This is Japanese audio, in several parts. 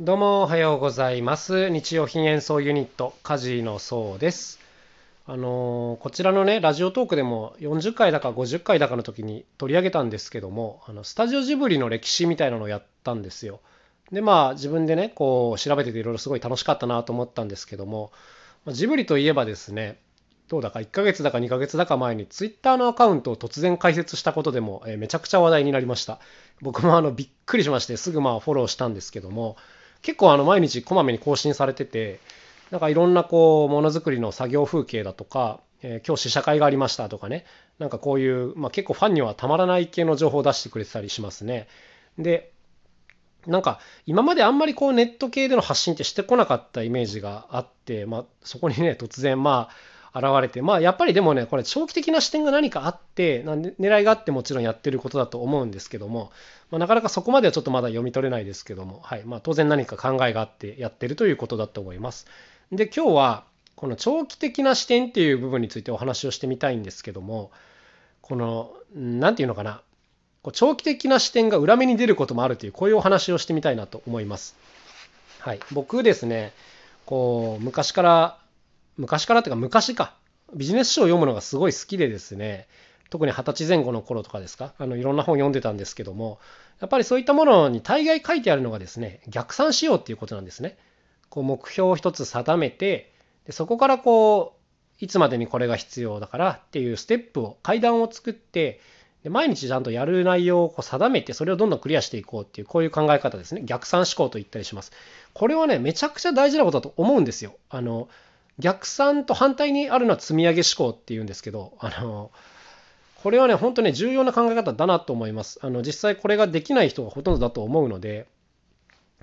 どうもおはようございます。日用品演奏ユニット、カジのそうです。あのーこちらのね、ラジオトークでも40回だか50回だかの時に取り上げたんですけども、あのスタジオジブリの歴史みたいなのをやったんですよ。で、まあ自分でね、こう調べてていろいろすごい楽しかったなと思ったんですけども、ジブリといえばですね、どうだか1ヶ月だか2ヶ月だか前にツイッターのアカウントを突然開設したことでも、えめちゃくちゃ話題になりました。僕もあのびっくりしましてすぐまあフォローしたんですけども、結構あの毎日こまめに更新されてて、なんかいろんなこうものづくりの作業風景だとか、えー今日試写会がありましたとかね、なんかこういう、まあ、結構ファンにはたまらない系の情報を出してくれてたりしますね。で、なんか今まであんまりこうネット系での発信ってしてこなかったイメージがあって、まあ、そこにね突然まあ現れてまあやっぱりでもねこれ長期的な視点が何かあってなんで狙いがあってもちろんやってることだと思うんですけども、まあ、なかなかそこまではちょっとまだ読み取れないですけども、はいまあ、当然何か考えがあってやってるということだと思います。で今日はこの長期的な視点っていう部分についてお話をしてみたいんですけどもこの何て言うのかなこう長期的な視点が裏目に出ることもあるというこういうお話をしてみたいなと思います。はい、僕ですねこう昔から昔からっていうか昔か。ビジネス書を読むのがすごい好きでですね。特に二十歳前後の頃とかですか。あのいろんな本読んでたんですけども。やっぱりそういったものに大概書いてあるのがですね逆算しようっていうことなんですね。こう目標を一つ定めてでそこからこういつまでにこれが必要だからっていうステップを階段を作ってで毎日ちゃんとやる内容をこう定めてそれをどんどんクリアしていこうっていうこういう考え方ですね。逆算思考と言ったりします。これはねめちゃくちゃ大事なことだと思うんですよ。あの逆算と反対にあるのは積み上げ思考っていうんですけどあのこれはね本当ね重要な考え方だなと思います。あの実際これができない人がほとんどだと思うので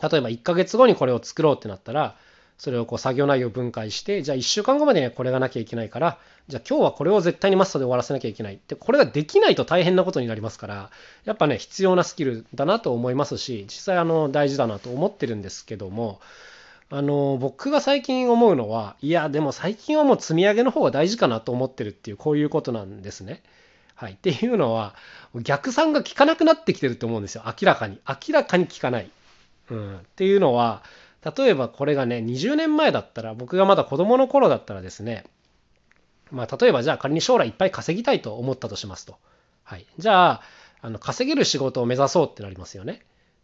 例えば1ヶ月後にこれを作ろうってなったらそれをこう作業内容を分解してじゃあ1週間後までにこれがなきゃいけないからじゃあ今日はこれを絶対にマストで終わらせなきゃいけない。ってこれができないと大変なことになりますからやっぱね必要なスキルだなと思いますし実際あの大事だなと思ってるんですけどもあの僕が最近思うのはいやでも最近はもう積み上げの方が大事かなと思ってるっていうこういうことなんですね。はい、っていうのは逆算が効かなくなってきてると思うんですよ明らかに明らかに効かない。うん、っていうのは例えばこれがね20年前だったら僕がまだ子供の頃だったらですねまあ例えばじゃあ仮に将来いっぱい稼ぎたいと思ったとしますと。はい、じゃああの稼げる仕事を目指そうってなりますよね。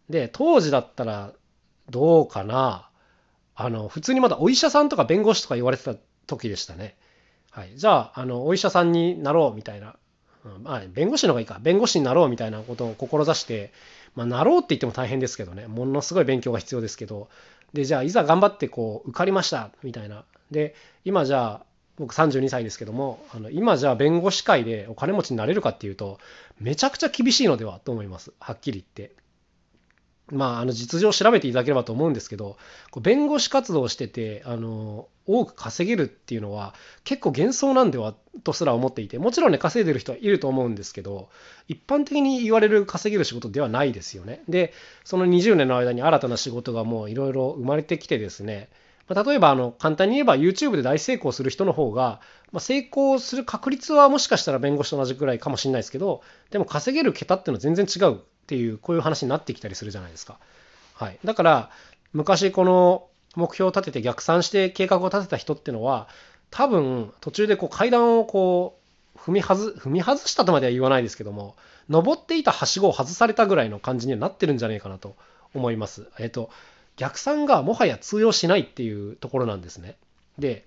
で当時だったらどうかなあの普通にまだお医者さんとか弁護士とか言われてた時でしたね。はい、じゃああのお医者さんになろうみたいな、うんまあ、弁護士の方がいいか。弁護士になろうみたいなことを志して、まあ、なろうって言っても大変ですけどね。ものすごい勉強が必要ですけど。でじゃあいざ頑張ってこう受かりましたみたいな。で今じゃあ僕32歳ですけどもあの今じゃあ弁護士会でお金持ちになれるかっていうとめちゃくちゃ厳しいのではと思います。はっきり言って。まあ、あの実情を調べていただければと思うんですけど弁護士活動をしててあの多く稼げるっていうのは結構幻想なんではとすら思っていてもちろんね稼いでる人はいると思うんですけど一般的に言われる稼げる仕事ではないですよね。でその20年の間に新たな仕事がもういろいろ生まれてきてですねま例えばあの簡単に言えば YouTube で大成功する人の方が、ま、成功する確率はもしかしたら弁護士と同じくらいかもしれないですけどでも稼げる桁っていうのは全然違うっていうこういう話になってきたりするじゃないですか。はい、だから昔この目標を立てて逆算して計画を立てた人っていうのは多分途中でこう階段をこう踏み外踏み外したとまでは言わないですけども登っていたはしごを外されたぐらいの感じにはなってるんじゃないかなと思います。えっと逆算がもはや通用しないっていうところなんですね。で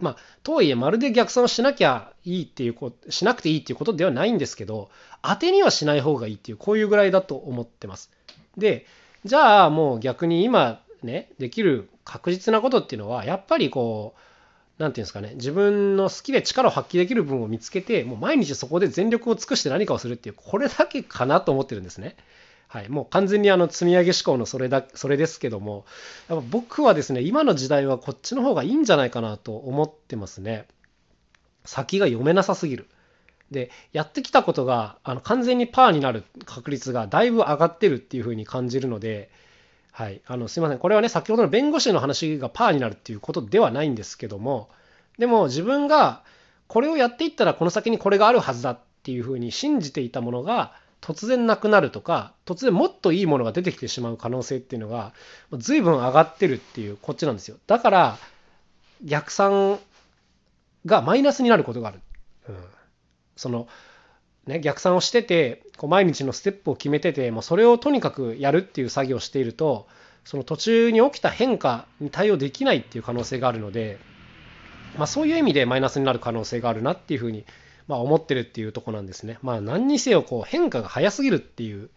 まあ、とはいえまるで逆算をしなきゃいいっていうことしなくていいっていうことではないんですけど当てにはしない方がいいっていうこういうぐらいだと思ってます。でじゃあもう逆に今ねできる確実なことっていうのはやっぱりこう何て言うんですかね自分の好きで力を発揮できる分を見つけてもう毎日そこで全力を尽くして何かをするっていうこれだけかなと思ってるんですね。はい、もう完全にあの積み上げ思考のそれだそれですけどもやっぱ僕はですね今の時代はこっちの方がいいんじゃないかなと思ってますね。先が読めなさすぎる。でやってきたことがあの完全にパーになる確率がだいぶ上がってるっていうふうに感じるので、はい、あのすいませんこれはね先ほどの弁護士の話がパーになるっていうことではないんですけどもでも自分がこれをやっていったらこの先にこれがあるはずだっていうふうに信じていたものが突然なくなるとか突然もっといいものが出てきてしまう可能性っていうのが随分上がってるっていうこっちなんですよ。だから逆算がマイナスになることがある、うん、そのね逆算をしててこう毎日のステップを決めててもうそれをとにかくやるっていう作業をしているとその途中に起きた変化に対応できないっていう可能性があるので、まあ、そういう意味でマイナスになる可能性があるなっていうふうにままあ、思ってるっていうとこなんですね。まあ何にせよこう変化が早すぎるっていう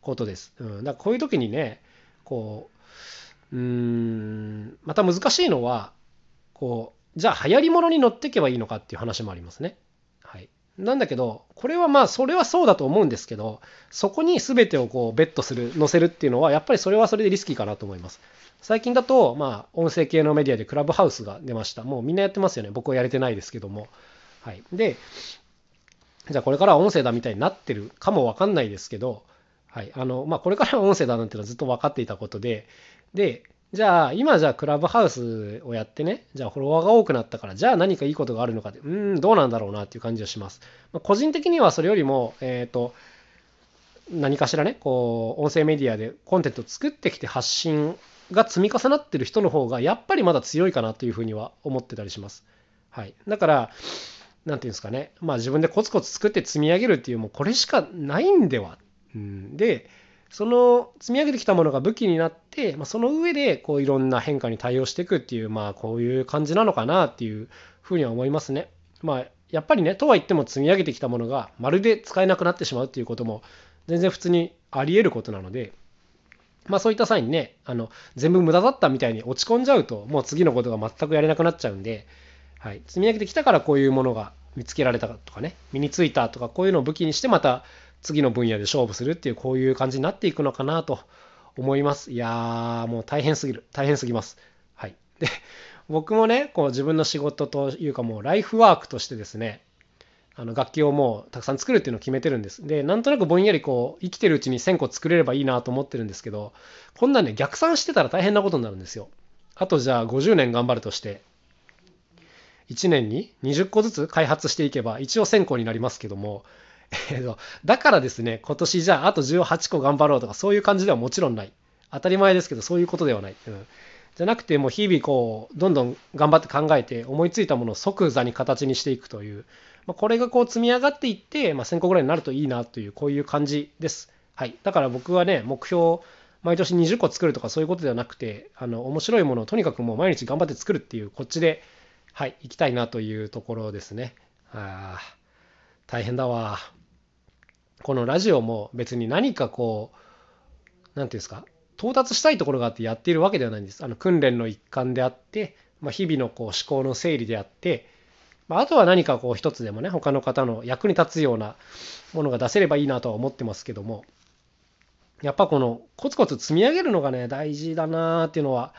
ことです。うん、だからこういう時にねこううーんまた難しいのはこうじゃあ流行り物に乗っていけばいいのかっていう話もありますね。はい、なんだけどこれはまあそれはそうだと思うんですけどそこに全てをこうベットする載せるっていうのはやっぱりそれはそれでリスキーかなと思います。最近だとまあ音声系のメディアでクラブハウスが出ました。もうみんなやってますよね。僕はやれてないですけども。はい。で、じゃあこれからは音声だみたいになってるかもわかんないですけど、はい。あの、まあ、これからは音声だなんていうのはずっと分かっていたことで、で、じゃあ今じゃあクラブハウスをやってね、じゃあフォロワーが多くなったから、じゃあ何かいいことがあるのかって、うん、どうなんだろうなっていう感じがします。まあ、個人的にはそれよりも、えっ、ー、と、何かしらね、こう、音声メディアでコンテンツを作ってきて発信が積み重なってる人の方が、やっぱりまだ強いかなというふうには思ってたりします。はい。だから、何て言うんですかね、まあ自分でコツコツ作って積み上げるっていう、もうこれしかないんでは。うん、で、その積み上げてきたものが武器になって、まあ、その上でこういろんな変化に対応していくっていう、まあこういう感じなのかなっていうふうには思いますね。まあやっぱりね、とは言っても積み上げてきたものがまるで使えなくなってしまうっていうことも全然普通にあり得ることなので、まあそういった際にね、あの全部無駄だったみたいに落ち込んじゃうと、もう次のことが全くやれなくなっちゃうんで、はい、積み上げてきたからこういうものが見つけられたとかね。身についたとかこういうのを武器にしてまた次の分野で勝負するっていうこういう感じになっていくのかなと思います。いやーもう大変すぎる。大変すぎます。はい。で 僕もねこう自分の仕事というかもうライフワークとしてですねあの楽器をもうたくさん作るっていうのを決めてるんです。で、なんとなくぼんやりこう生きてるうちに1000個作れればいいなと思ってるんですけど、こんなんね逆算してたら大変なことになるんですよ。あとじゃあ50年頑張るとして、1年に20個ずつ開発していけば一応1000個になりますけども、えー、とだからですね今年じゃああと18個頑張ろうとかそういう感じではもちろんない。当たり前ですけどそういうことではない、うん、じゃなくてもう日々こうどんどん頑張って考えて思いついたものを即座に形にしていくという、まあ、これがこう積み上がっていって、まあ、1000個ぐらいになるといいなというこういう感じです。はい。だから僕はね目標毎年20個作るとかそういうことではなくてあの面白いものをとにかくもう毎日頑張って作るっていうこっちではい、行きたいなというところですね。あ大変だわ。このラジオも別に何かこう、何て言うんですか、到達したいところがあってやっているわけではないんです。あの訓練の一環であって、まあ、日々のこう思考の整理であって、まあ、あとは何かこう一つでもね、他の方の役に立つようなものが出せればいいなとは思ってますけども、やっぱこのコツコツ積み上げるのがね、大事だなっていうのは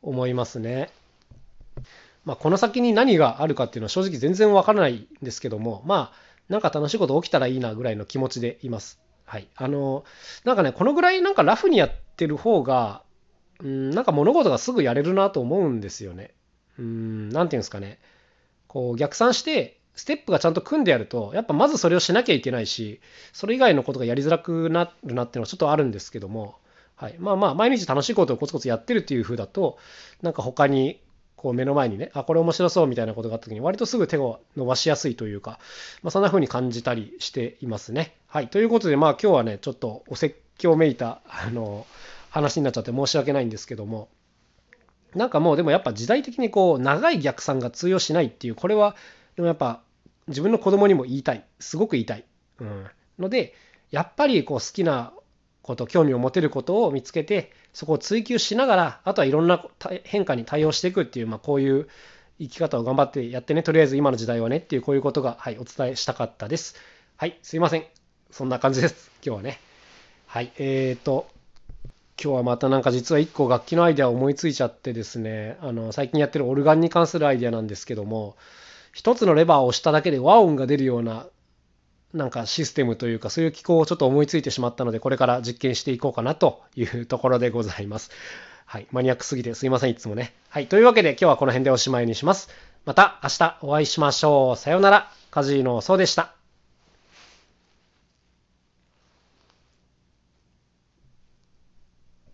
思いますね。まあ、この先に何があるかっていうのは正直全然わからないんですけども、まあ、なんか楽しいこと起きたらいいなぐらいの気持ちでいます。はい。あの、なんかね、このぐらいなんかラフにやってる方が、うん、なんか物事がすぐやれるなと思うんですよね。うん、なんていうんですかね。こう逆算して、ステップがちゃんと組んでやると、やっぱまずそれをしなきゃいけないし、それ以外のことがやりづらくなるなっていうのはちょっとあるんですけども、はい。まあまあ、毎日楽しいことをコツコツやってるっていう風だと、なんか他にこう目の前にね、あ、これ面白そうみたいなことがあった時に割とすぐ手を伸ばしやすいというか、まあ、そんな風に感じたりしていますね。はい。ということで、まあ今日はね、ちょっとお説教めいた、あの、話になっちゃって申し訳ないんですけども、なんかもうでもやっぱ時代的にこう長い逆算が通用しないっていう、これはでもやっぱ自分の子供にも言いたい。すごく言いたい。うん。ので、やっぱりこう好きなこと、興味を持てることを見つけて、そこを追求しながら、あとはいろんな変化に対応していくっていう、まあ、こういう生き方を頑張ってやってね、とりあえず今の時代はねっていう、こういうことが、はい、お伝えしたかったです。はい、すいません。そんな感じです。今日はね。はい、えーと、今日はまたなんか実は1個楽器のアイデアを思いついちゃってですね、あの、最近やってるオルガンに関するアイデアなんですけども、一つのレバーを押しただけで和音が出るようななんかシステムというかそういう機構をちょっと思いついてしまったのでこれから実験していこうかなというところでございます。はい。マニアックすぎてすいません、いつもね。はい。というわけで今日はこの辺でおしまいにします。また明日お会いしましょう。さようなら。カジーノそうでした。